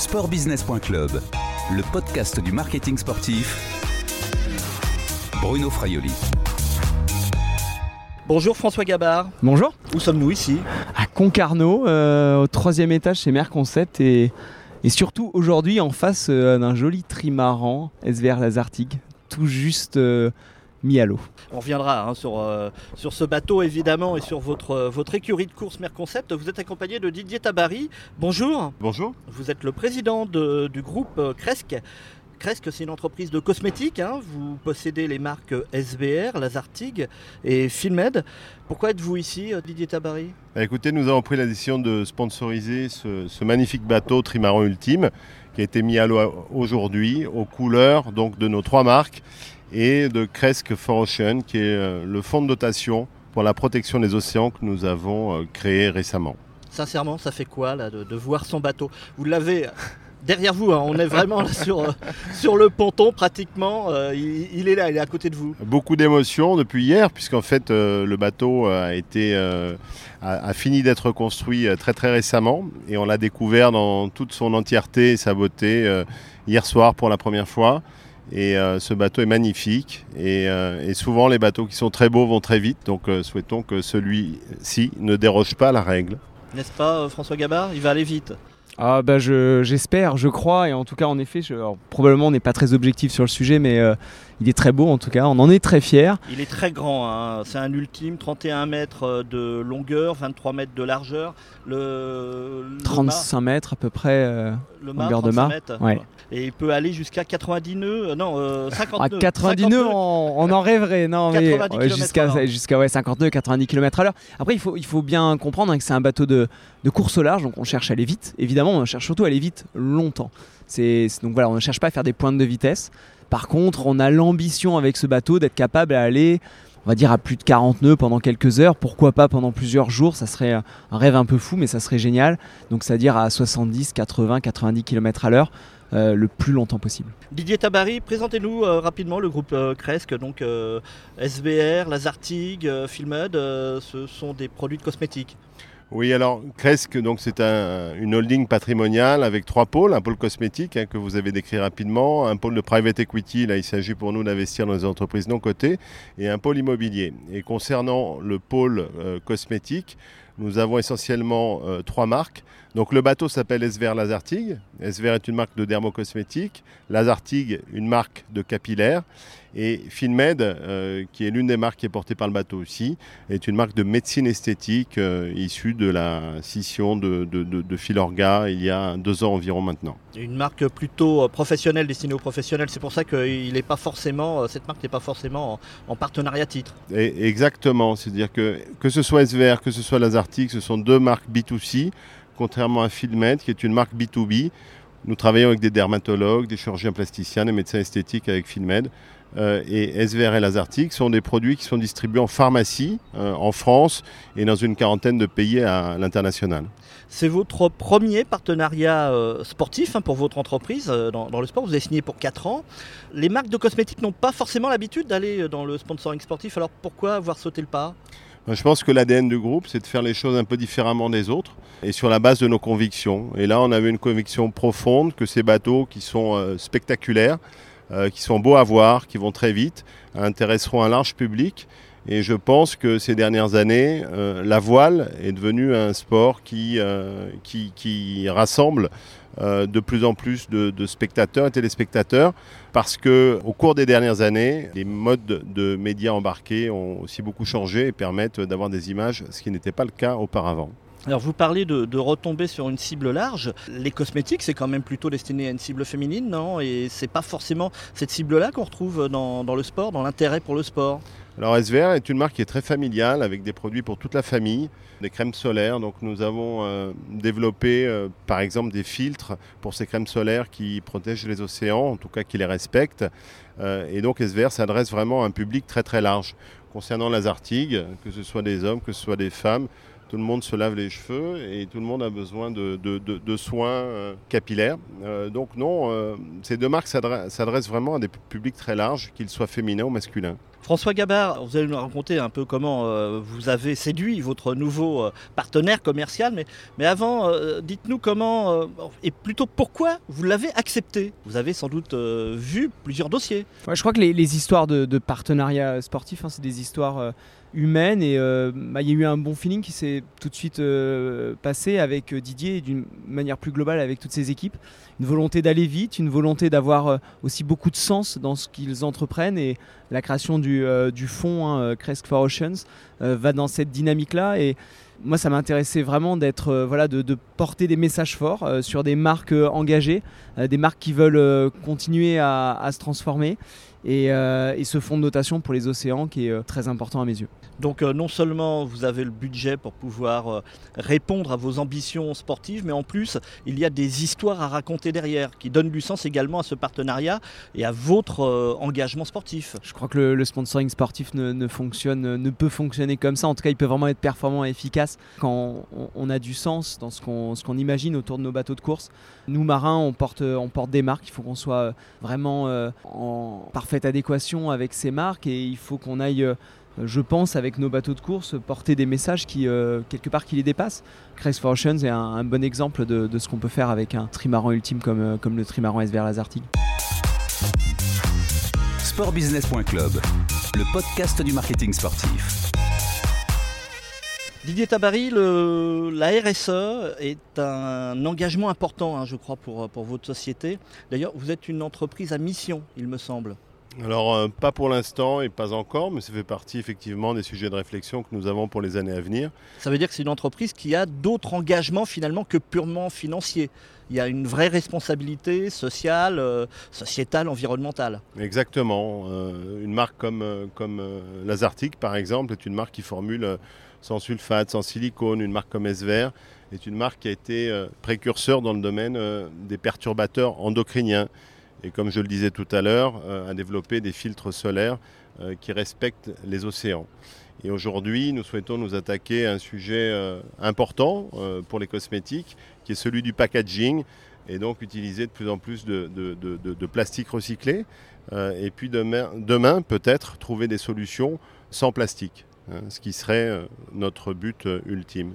Sportbusiness.club, le podcast du marketing sportif. Bruno Fraioli. Bonjour François Gabard. Bonjour. Où sommes-nous ici? À Concarneau, euh, au troisième étage chez Merconcept et, et surtout aujourd'hui en face euh, d'un joli trimaran SVR Lazartigue, tout juste euh, mis à l'eau. On reviendra hein, sur, euh, sur ce bateau évidemment et sur votre, euh, votre écurie de course Merconcept. Vous êtes accompagné de Didier Tabary. Bonjour. Bonjour. Vous êtes le président de- du groupe Cresque. Cresque, c'est une entreprise de cosmétiques. hein. Vous possédez les marques SBR, Lazartigue et Filmed. Pourquoi êtes-vous ici, euh, Didier Tabary? Bah, écoutez, nous avons pris la décision de sponsoriser ce, ce magnifique bateau Trimaran Ultime qui a été mis à l'eau aujourd'hui aux couleurs donc, de nos trois marques et de Cresque for Ocean qui est euh, le fonds de dotation pour la protection des océans que nous avons euh, créé récemment. Sincèrement, ça fait quoi là, de, de voir son bateau? Vous l'avez derrière vous, hein. on est vraiment là, sur, euh, sur le ponton pratiquement. Euh, il, il est là, il est à côté de vous. Beaucoup d'émotions depuis hier puisqu'en fait euh, le bateau a, été, euh, a, a fini d'être construit euh, très très récemment et on l'a découvert dans toute son entièreté et sa beauté euh, hier soir pour la première fois. Et euh, ce bateau est magnifique. Et, euh, et souvent, les bateaux qui sont très beaux vont très vite. Donc, euh, souhaitons que celui-ci ne déroge pas à la règle. N'est-ce pas, euh, François Gabard? Il va aller vite. Ah bah je- j'espère, je crois et en tout cas en effet, je- alors, probablement on n'est pas très objectif sur le sujet mais euh, il est très beau en tout cas, on en est très fiers. Il est très grand, hein. c'est un ultime, 31 mètres euh, de longueur, 23 mètres de largeur. Le, le 35 mètres à peu près. euh, le mât, longueur de 35 mât, mètres. ouais. Et il peut aller jusqu'à 90 nœuds, euh, non, euh, 50 À nœuds. 90 nœuds, on, on en rêverait, non mais 90 ouais, kilomètres jusqu'à ouais, 50 nœuds, 90 km à l'heure. Après il faut, il faut bien comprendre hein, que c'est un bateau de, de course au large, donc on cherche à aller vite. Évidemment, on cherche surtout à aller vite longtemps. Donc voilà, on ne cherche pas à faire des pointes de vitesse. Par contre, on a l'ambition avec ce bateau d'être capable d'aller, on va dire à plus de 40 nœuds pendant quelques heures. Pourquoi pas pendant plusieurs jours? Ça serait un rêve un peu fou, mais ça serait génial. Donc c'est-à-dire à 70, 80, 90 km à l'heure. euh, le plus longtemps possible. Didier Tabary, présentez-nous euh, rapidement le groupe euh, Cresque, donc euh, SBR, Lazartigue, Filmed, ce sont des produits de cosmétiques. Oui, alors Cresque, donc c'est un- une holding patrimoniale avec trois pôles, un pôle cosmétique hein, que vous avez décrit rapidement, un pôle de private equity, là il s'agit pour nous d'investir dans les entreprises non cotées, et un pôle immobilier. Et concernant le pôle euh, cosmétique, nous avons essentiellement euh, trois marques. Donc le bateau s'appelle SVR Lazartigue. SVR est une marque de dermocosmétique, Lazartigue une marque de capillaire, et Finmed, euh, qui est l'une des marques qui est portée par le bateau aussi, est une marque de médecine esthétique euh, issue de la scission de, de, de, de Filorga il y a deux ans environ maintenant. Une marque plutôt euh, professionnelle, destinée aux professionnels. C'est pour ça que il est pas forcément, cette marque n'est pas forcément en, en partenariat titre. Et exactement, c'est-à-dire que que ce soit SVR, que ce soit Lazartic, ce sont deux marques B2C, contrairement à Filmed, qui est une marque B2B. Nous travaillons avec des dermatologues, des chirurgiens plasticiens, des médecins esthétiques avec Filmed. Euh, et SVR et Lazartic sont des produits qui sont distribués en pharmacie, euh, en France et dans une quarantaine de pays à l'international. C'est votre premier partenariat euh, sportif hein, pour votre entreprise dans, dans le sport. Vous avez signé pour 4 ans. Les marques de cosmétiques n'ont pas forcément l'habitude d'aller dans le sponsoring sportif. Alors pourquoi avoir sauté le pas? Je pense que l'ADN du groupe, c'est de faire les choses un peu différemment des autres et sur la base de nos convictions. Et là, on avait une conviction profonde que ces bateaux qui sont euh, spectaculaires, euh, qui sont beaux à voir, qui vont très vite, intéresseront un large public. Et je pense que ces dernières années, euh, la voile est devenue un sport qui, euh, rassemble euh, de plus en plus de, spectateurs et téléspectateurs parce que au cours des dernières années, les modes de médias embarqués ont aussi beaucoup changé et permettent d'avoir des images, ce qui n'était pas le cas auparavant. Alors vous parlez de, retomber sur une cible large. Les cosmétiques, c'est quand même plutôt destiné à une cible féminine, non? Et c'est pas forcément cette cible-là qu'on retrouve dans le sport, dans l'intérêt pour le sport? Alors SVR est une marque qui est très familiale avec des produits pour toute la famille, des crèmes solaires. Donc nous avons euh, développé euh, par exemple des filtres pour ces crèmes solaires qui protègent les océans, en tout cas qui les respectent. Euh, et donc SVR s'adresse vraiment à un public très très large. Concernant Lazartigue, que ce soit des hommes, que ce soit des femmes, tout le monde se lave les cheveux et tout le monde a besoin de, soins capillaires. Donc non, ces deux marques s'adre- s'adressent vraiment à des publics très larges, qu'ils soient féminins ou masculins. François Gabard, vous allez nous raconter un peu comment euh, vous avez séduit votre nouveau euh, partenaire commercial, mais, avant, euh, dites-nous comment, et plutôt pourquoi vous l'avez accepté. Vous avez sans doute vu plusieurs dossiers. Je crois que les, histoires de, de partenariat sportif, hein, c'est des histoires humaines et euh, bah, il y a eu un bon feeling qui s'est tout de suite euh, passé avec euh, Didier et d'une manière plus globale avec toutes ses équipes. Une volonté d'aller vite, une volonté d'avoir aussi beaucoup de sens dans ce qu'ils entreprennent et la création du, fonds hein, Crest for Oceans va dans cette dynamique-là et moi, ça m'intéressait vraiment d'être, euh, voilà, de, de porter des messages forts euh, sur des marques euh, engagées, des marques qui veulent continuer à, à se transformer, et, et ce fonds de notation pour les océans qui est très important à mes yeux. Donc non seulement vous avez le budget pour pouvoir répondre à vos ambitions sportives, mais en plus il y a des histoires à raconter derrière qui donnent du sens également à ce partenariat et à votre engagement sportif. Je crois que le, le sponsoring sportif ne, ne fonctionne, ne peut fonctionner comme ça. En tout cas, il peut vraiment être performant et efficace quand on, a du sens dans ce qu'on imagine autour de nos bateaux de course. Nous marins, on porte, porte des marques. Il faut qu'on soit vraiment euh, en parfaite adéquation avec ces marques et il faut qu'on aille. euh, je pense, avec nos bateaux de course, porter des messages qui, euh, quelque part, qui les dépassent. Crest for Oceans est un, bon exemple de, ce qu'on peut faire avec un trimaran ultime comme, euh, comme le trimaran SVR Lazartigue. Sportbusiness.club, le podcast du marketing sportif. Didier Tabary, le- la RSE est un engagement important, hein, je crois, pour, pour votre société. D'ailleurs, vous êtes une entreprise à mission, il me semble. Alors, euh, pas pour l'instant et pas encore, mais ça fait partie effectivement des sujets de réflexion que nous avons pour les années à venir. Ça veut dire que c'est une entreprise qui a d'autres engagements finalement que purement financiers. Il y a une vraie responsabilité sociale, euh, sociétale, environnementale. Exactement. Euh, une marque comme, comme Lazartic, par exemple, est une marque qui formule sans sulfate, sans silicone. Une marque comme SVR est une marque qui a été euh, précurseur dans le domaine euh, des perturbateurs endocriniens. Et comme je le disais tout à l'heure, euh, a développé des filtres solaires qui respectent les océans. Et aujourd'hui, nous souhaitons nous attaquer à un sujet important pour les cosmétiques, qui est celui du packaging, et donc utiliser de plus en plus de, plastique recyclé. Et puis demain, peut-être trouver des solutions sans plastique, ce qui serait euh, notre but euh, ultime.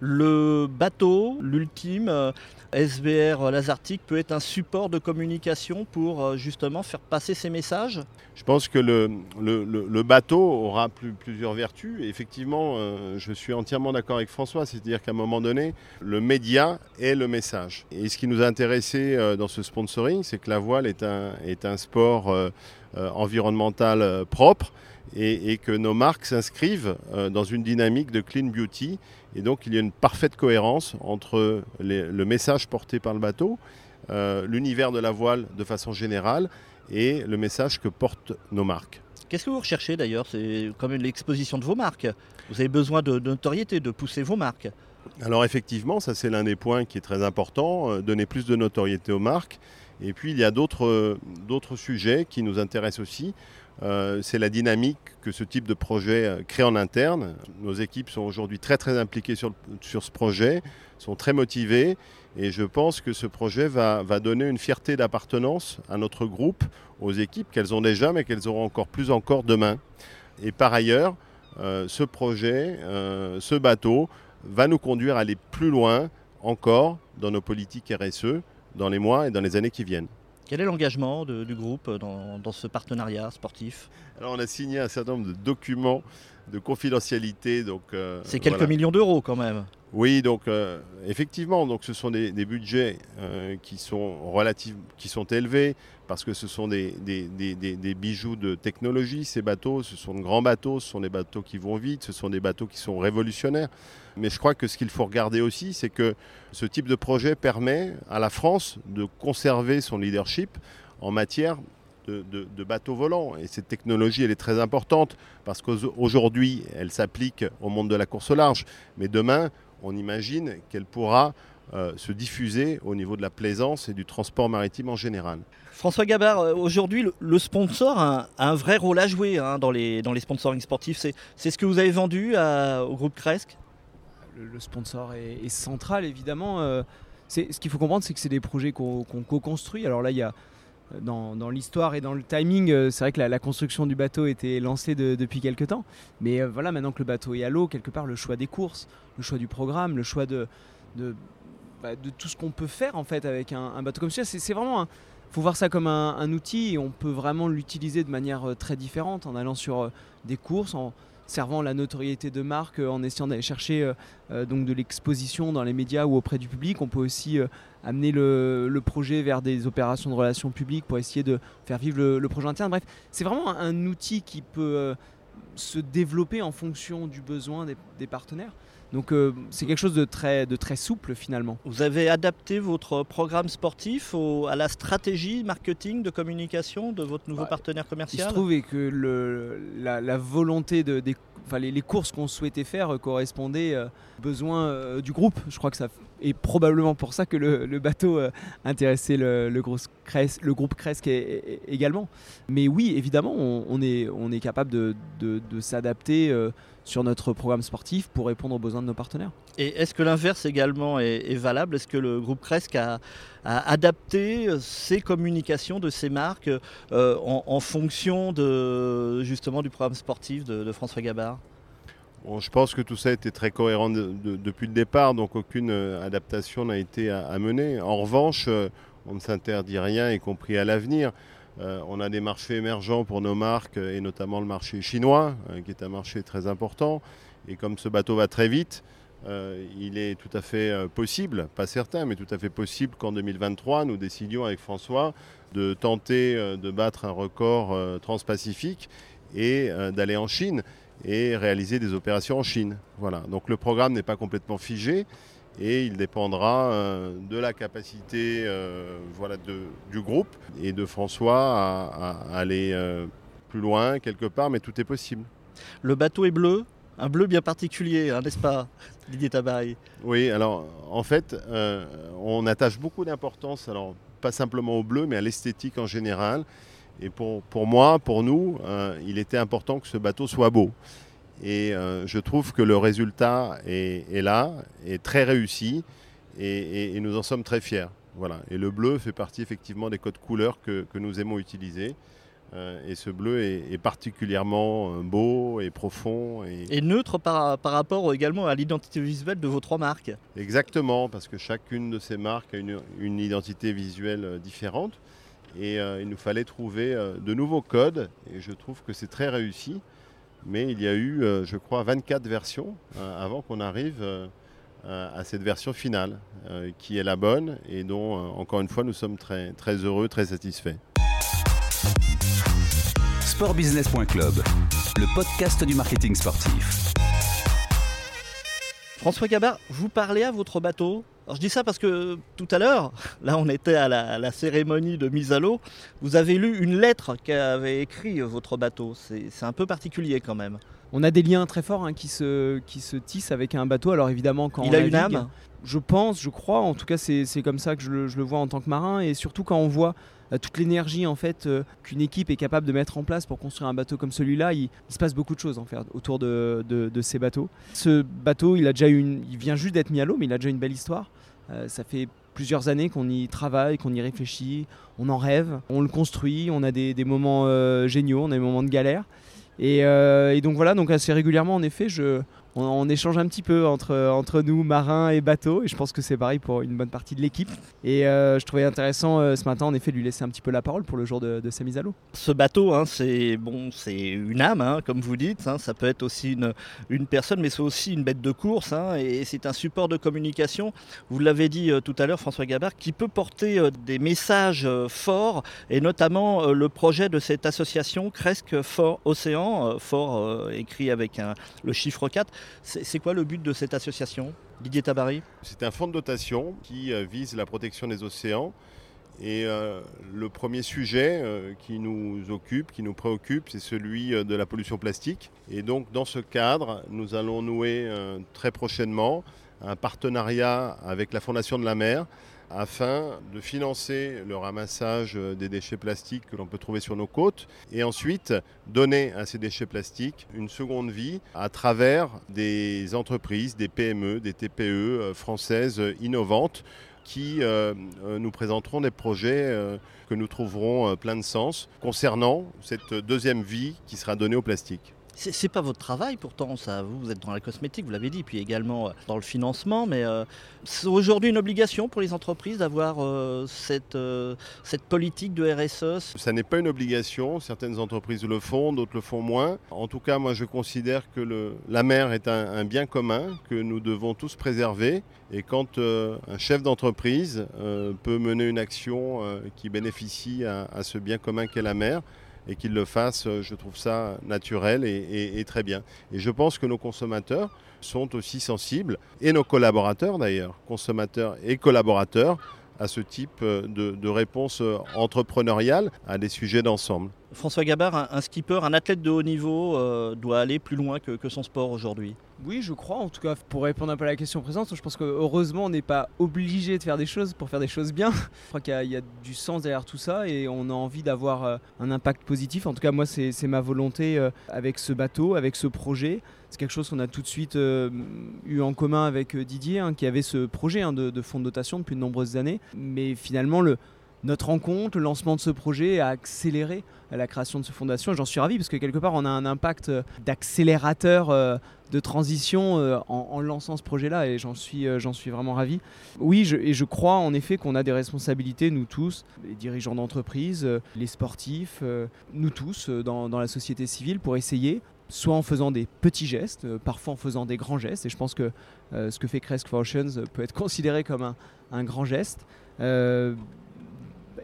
Le bateau, l'ultime, euh, SBR Lazartic, peut être un support de communication pour euh, justement faire passer ces messages? Je pense que le, le- le- le bateau aura plus- plusieurs vertus. Et effectivement, euh, je suis entièrement d'accord avec François, c'est-à-dire qu'à un moment donné, le média est le message. Et ce qui nous a intéressé euh, dans ce sponsoring, c'est que la voile est un, est un sport euh, euh, environnemental euh, propre et, et que nos marques s'inscrivent euh, dans une dynamique de clean beauty. Et donc, il y a une parfaite cohérence entre les- le message porté par le bateau, l'univers de la voile de façon générale et le message que portent nos marques. Qu'est-ce que vous recherchez d'ailleurs? C'est comme l'exposition de vos marques. Vous avez besoin de, de notoriété, de pousser vos marques. Alors effectivement, ça c'est l'un des points qui est très important, euh, donner plus de notoriété aux marques. Et puis il y a d'autres euh, sujets qui nous intéressent aussi. Euh, c'est la dynamique que ce type de projet euh, crée en interne. Nos équipes sont aujourd'hui très très impliquées sur, ce projet, sont très motivées et je pense que ce projet va, donner une fierté d'appartenance à notre groupe, aux équipes qu'elles ont déjà mais qu'elles auront encore plus encore demain. Et par ailleurs, ce projet, ce bateau va nous conduire à aller plus loin encore dans nos politiques RSE dans les mois et dans les années qui viennent. Quel est l'engagement du groupe dans, dans ce partenariat sportif? Alors on a signé un certain nombre de documents de confidentialité. Donc, euh, C'est quelques voilà. millions d'euros quand même. Oui, donc euh, effectivement, donc ce sont des, budgets euh, qui sont relatifs, qui sont élevés parce que ce sont des- des- des bijoux de technologie. Ces bateaux, ce sont de grands bateaux, ce sont des bateaux qui vont vite, ce sont des bateaux qui sont révolutionnaires. Mais je crois que ce qu'il faut regarder aussi, c'est que ce type de projet permet à la France de conserver son leadership en matière de, de- de bateaux volants. Et cette technologie, elle est très importante parce qu'aujourd'hui, elle s'applique au monde de la course au large. Mais demain, on imagine qu'elle pourra euh, se diffuser au niveau de la plaisance et du transport maritime en général. François Gabard, euh, aujourd'hui, le, le sponsor a un, a un vrai rôle à jouer hein, dans, les, dans les sponsorings sportifs. C'est c'est ce que vous avez vendu à- au groupe Cresc le, le sponsor est, est central évidemment. Euh, c'est- ce qu'il faut comprendre, c'est que c'est des projets qu'on qu'on co-construit. Alors là, il y a dans, l'histoire et dans le timing, euh, c'est vrai que la, construction du bateau était lancée de- depuis quelques temps. Mais euh, voilà, maintenant que le bateau est à l'eau, quelque part, le choix des courses, le choix du programme, le choix de, bah, tout ce qu'on peut faire en fait avec un, bateau comme celui-là, c'est vraiment faut voir ça comme un, outil et on peut vraiment l'utiliser de manière euh, très différente en allant sur des courses, servant la notoriété de marque, euh, en essayant d'aller chercher euh, euh, donc de l'exposition dans les médias ou auprès du public. On peut aussi amener le, projet vers des opérations de relations publiques pour essayer de faire vivre le, projet interne. Bref, c'est vraiment un, outil qui peut se développer en fonction du besoin des partenaires. Donc euh, c'est quelque chose de très, de très souple finalement. Vous avez adapté votre programme sportif au- à la stratégie marketing de communication de votre nouveau Ouais. partenaire Il se commercial trouvait que le, la, la volonté de, des, enfin, les, les courses qu'on souhaitait faire euh, correspondaient euh, aux besoins du groupe. Je crois que ça est probablement pour ça que le, bateau euh, intéressait le, groupe é- également. Mais oui, évidemment, on, est, capable de, s'adapter euh, sur notre programme sportif pour répondre aux besoins de nos partenaires. Et est-ce que l'inverse également est, valable? Est-ce que le groupe Cresc a, adapté euh, ses communications de ses marques en, en fonction de, justement du programme sportif de, de François Gabard? Je pense que tout ça était très cohérent de- de- depuis le départ, donc aucune euh, adaptation n'a été à, à mener. En revanche, euh, on ne s'interdit rien, y compris à l'avenir. Euh, on a des marchés émergents pour nos marques, euh, et notamment le marché chinois, euh, qui est un marché très important. Et comme ce bateau va très vite, euh, il est tout à fait euh, possible, pas certain, mais tout à fait possible qu'en 2023, nous décidions avec François de tenter euh, de battre un record euh, transpacifique et euh, d'aller en Chine et réaliser des opérations en Chine. Voilà. Donc le programme n'est pas complètement figé et il dépendra euh, de la capacité euh, voilà, de- du groupe et de François à, à aller euh, plus loin quelque part, mais tout est possible. Le bateau est bleu, un bleu bien particulier, hein, n'est-ce pas Didier Tabaye? Oui, alors en fait, on attache beaucoup d'importance, alors pas simplement au bleu, mais à l'esthétique en général. Et pour, pour moi, pour nous, euh, il était important que ce bateau soit beau. Et euh, je trouve que le résultat est, est là, est très réussi, et, et- et nous en sommes très fiers. Voilà. Et le bleu fait partie effectivement des codes couleurs que, que nous aimons utiliser. Euh, et ce bleu est, est particulièrement beau et profond. Et... Et neutre par, par rapport également à l'identité visuelle de vos trois marques. Exactement, parce que chacune de ces marques a une, une identité visuelle différente. Et euh, il nous fallait trouver euh, de nouveaux codes. Et je trouve que c'est très réussi. Mais il y a eu, euh, je crois, 24 versions euh, avant qu'on arrive euh, à cette version finale, euh, qui est la bonne et dont, euh, encore une fois, nous sommes très, très heureux, très satisfaits. Sportbusiness.club, le podcast du marketing sportif. François Gabard, vous parlez à votre bateau? Alors je dis ça parce que tout à l'heure, là on était à la, à la cérémonie de mise à l'eau, vous avez lu une lettre qu'avait écrit votre bateau. C'est un peu particulier quand même. On a des liens très forts hein, qui, se, qui se tissent avec un bateau. Alors évidemment, quand Il on a une âme Je pense, je crois, en tout cas c'est comme ça que je le, je le vois en tant que marin et surtout quand on voit toute l'énergie en fait euh, qu'une équipe est capable de mettre en place pour construire un bateau comme celui-là, il, se passe beaucoup de choses en fait autour de, ces bateaux. Ce bateau, il a déjà une, il vient juste d'être mis à l'eau, mais il a déjà une belle histoire. Euh, ça fait plusieurs années qu'on y travaille, qu'on y réfléchit, on en rêve, on le construit, on a des, moments euh, géniaux, on a des moments de galère. Et, euh, et donc voilà, donc assez régulièrement en effet, je, on, échange un petit peu entre, entre nous, marins et bateaux, et je pense que c'est pareil pour une bonne partie de l'équipe. Et euh, je trouvais intéressant euh, ce matin en effet de lui laisser un petit peu la parole pour le jour de, sa mise à l'eau. Ce bateau, hein, c'est bon, une âme, hein, comme vous dites. hein. ça peut être aussi une, une personne, mais c'est aussi une bête de course. hein, et c'est un support de communication. Vous l'avez dit euh, tout à l'heure, François Gabard, qui peut porter des messages forts, et notamment le projet de cette association Cresque Fort Océan, fort écrit avec le chiffre 4. C'est quoi le but de cette association, Didier Tabary? C'est un fonds de dotation qui euh, vise la protection des océans. Et euh, le premier sujet euh, qui nous occupe, qui nous préoccupe, c'est celui de la pollution plastique. Et donc dans ce cadre, nous allons nouer très prochainement un partenariat avec la Fondation de la mer afin de financer le ramassage euh, des déchets plastiques que l'on peut trouver sur nos côtes et ensuite donner à ces déchets plastiques une seconde vie à travers des entreprises, des PME, des TPE euh, françaises euh, innovantes qui nous présenteront des projets que nous trouverons plein de sens concernant cette deuxième vie qui sera donnée au plastique. C'est pas votre travail pourtant, ça. Vous, êtes dans la cosmétique, vous l'avez dit, puis également euh, dans le financement, mais euh, c'est aujourd'hui une obligation pour les entreprises d'avoir euh, cette, cette politique de RSE. Ça n'est pas une obligation. Certaines entreprises le font, d'autres le font moins. En tout cas, moi, je considère que la mer est un, bien commun que nous devons tous préserver. Et quand un chef d'entreprise peut mener une action qui bénéficie à ce bien commun qu'est la mer, et qu'il le fasse, euh, je trouve ça naturel et, très bien. Et je pense que nos consommateurs sont aussi sensibles, et nos collaborateurs d'ailleurs, consommateurs et collaborateurs, à ce type euh, de, de réponse euh, entrepreneuriale à des sujets d'ensemble. François Gabard, un, skipper, un athlète de haut niveau doit aller plus loin que, son sport aujourd'hui oui, je crois. En tout cas, pour répondre un peu à la question présente, je pense que heureusement, on n'est pas obligé de faire des choses pour faire des choses bien. je crois qu'il y, a du sens derrière tout ça et on a envie d'avoir euh, un impact positif. En tout cas, moi, c'est ma volonté euh, avec ce bateau, avec ce projet. C'est quelque chose qu'on a tout de suite euh, eu en commun avec Didier, hein, qui avait ce projet hein, de, de fonds de dotation depuis de nombreuses années. Mais finalement, le, notre rencontre, le lancement de ce projet a accéléré la création de ce fondation. J'en suis ravi parce que quelque part on a un impact euh, d'accélérateur euh, de transition euh, en, lançant ce projet-là et j'en suis, suis vraiment ravi. Oui, et je crois en effet qu'on a des responsabilités, nous tous, les dirigeants d'entreprise, les sportifs, nous tous dans, la société civile pour essayer soit en faisant des petits gestes, parfois en faisant des grands gestes. Et je pense que ce que fait Cresk Oceans peut être considéré comme un grand geste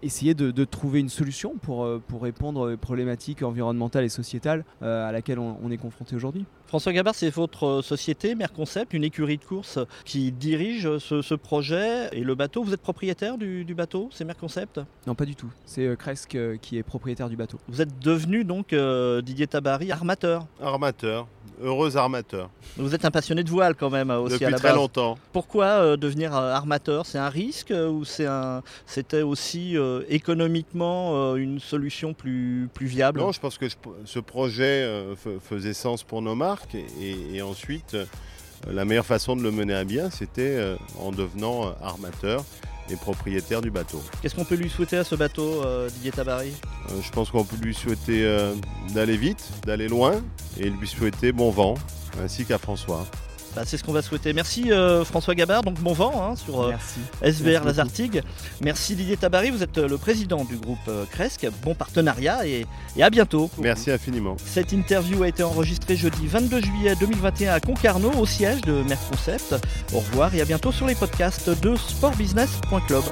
essayer de, trouver une solution pour, euh, pour répondre aux problématiques environnementales et sociétales euh, à laquelle on, est confronté aujourd'hui. François Gabard, c'est votre société, Merconcept, une écurie de course qui dirige ce, projet et le bateau. Vous êtes propriétaire du, bateau, c'est Merconcept? Non, pas du tout. C'est Cresk euh, qui est propriétaire du bateau. Vous êtes devenu donc Didier Tabary armateur. Armateur, heureux armateur. Vous êtes un passionné de voile quand même aussi Depuis à la très longtemps. Pourquoi devenir armateur? C'est un risque ou c'est un... c'était aussi euh, économiquement euh, une solution plus, plus viable? Non, je pense que ce projet euh, faisait sens pour nos marques et, ensuite la meilleure façon de le mener à bien, c'était en devenant armateur et propriétaire du bateau. Qu'est-ce qu'on peut lui souhaiter à ce bateau, Didier Tabary? Je pense qu'on peut lui souhaiter d'aller vite, d'aller loin et lui souhaiter bon vent, ainsi qu'à François. Bah, c'est ce qu'on va souhaiter. Merci euh, François Gabard, donc bon vent hein, sur euh, SVR Lazartigue. Merci Didier Tabary, vous êtes euh, le président du groupe Cresc. Bon partenariat et, à bientôt. Merci infiniment. Cette interview a été enregistrée jeudi 22 juillet 2021 à Concarneau, au siège de Merconcept. Au revoir et à bientôt sur les podcasts de sportbusiness.club.